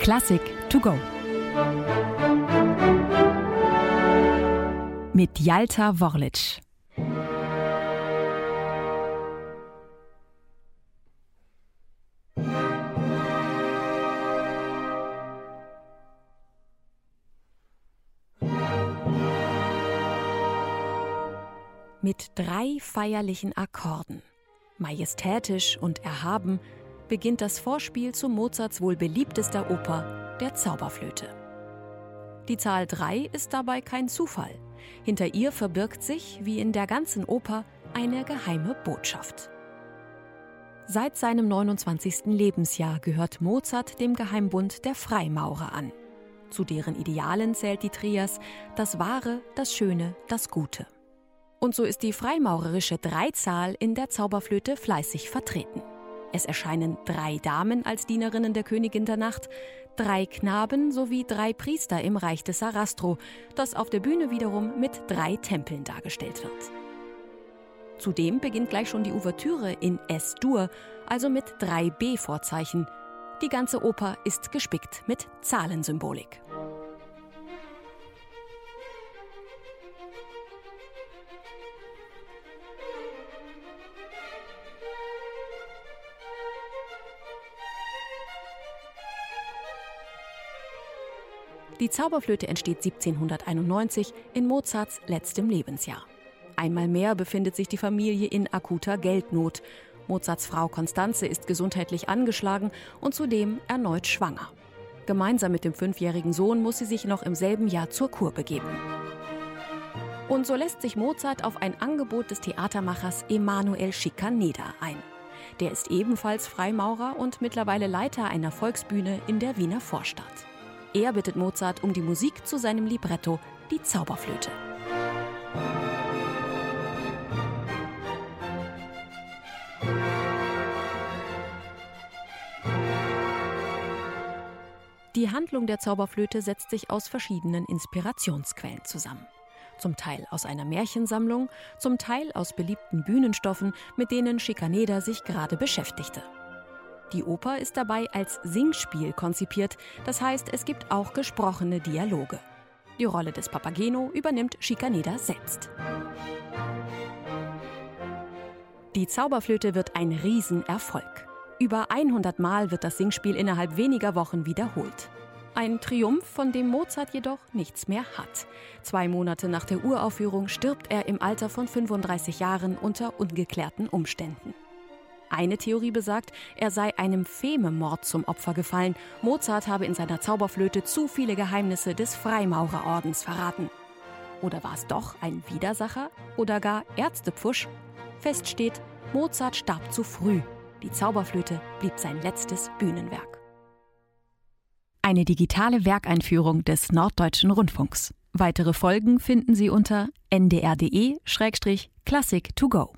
Klassik to go. Mit Jalta Worlic. Mit drei feierlichen Akkorden, majestätisch und erhaben, beginnt das Vorspiel zu Mozarts wohl beliebtester Oper, der Zauberflöte. Die Zahl 3 ist dabei kein Zufall. Hinter ihr verbirgt sich, wie in der ganzen Oper, eine geheime Botschaft. Seit seinem 29. Lebensjahr gehört Mozart dem Geheimbund der Freimaurer an. Zu deren Idealen zählt die Trias das Wahre, das Schöne, das Gute. Und so ist die freimaurerische Dreizahl in der Zauberflöte fleißig vertreten. Es erscheinen drei Damen als Dienerinnen der Königin der Nacht, drei Knaben sowie drei Priester im Reich des Sarastro, das auf der Bühne wiederum mit drei Tempeln dargestellt wird. Zudem beginnt gleich schon die Ouvertüre in S-Dur, also mit drei B-Vorzeichen. Die ganze Oper ist gespickt mit Zahlensymbolik. Die Zauberflöte entsteht 1791 in Mozarts letztem Lebensjahr. Einmal mehr befindet sich die Familie in akuter Geldnot. Mozarts Frau Konstanze ist gesundheitlich angeschlagen und zudem erneut schwanger. Gemeinsam mit dem fünfjährigen Sohn muss sie sich noch im selben Jahr zur Kur begeben. Und so lässt sich Mozart auf ein Angebot des Theatermachers Emanuel Schikaneder ein. Der ist ebenfalls Freimaurer und mittlerweile Leiter einer Volksbühne in der Wiener Vorstadt. Er bittet Mozart um die Musik zu seinem Libretto Die Zauberflöte. Die Handlung der Zauberflöte setzt sich aus verschiedenen Inspirationsquellen zusammen. Zum Teil aus einer Märchensammlung, zum Teil aus beliebten Bühnenstoffen, mit denen Schikaneder sich gerade beschäftigte. Die Oper ist dabei als Singspiel konzipiert, das heißt, es gibt auch gesprochene Dialoge. Die Rolle des Papageno übernimmt Schikaneder selbst. Die Zauberflöte wird ein Riesenerfolg. Über 100 Mal wird das Singspiel innerhalb weniger Wochen wiederholt. Ein Triumph, von dem Mozart jedoch nichts mehr hat. Zwei Monate nach der Uraufführung stirbt er im Alter von 35 Jahren unter ungeklärten Umständen. Eine Theorie besagt, er sei einem Fememord zum Opfer gefallen. Mozart habe in seiner Zauberflöte zu viele Geheimnisse des Freimaurerordens verraten. Oder war es doch ein Widersacher oder gar Ärztepfusch? Fest steht, Mozart starb zu früh. Die Zauberflöte blieb sein letztes Bühnenwerk. Eine digitale Werkeinführung des Norddeutschen Rundfunks. Weitere Folgen finden Sie unter ndr.de-classic to go.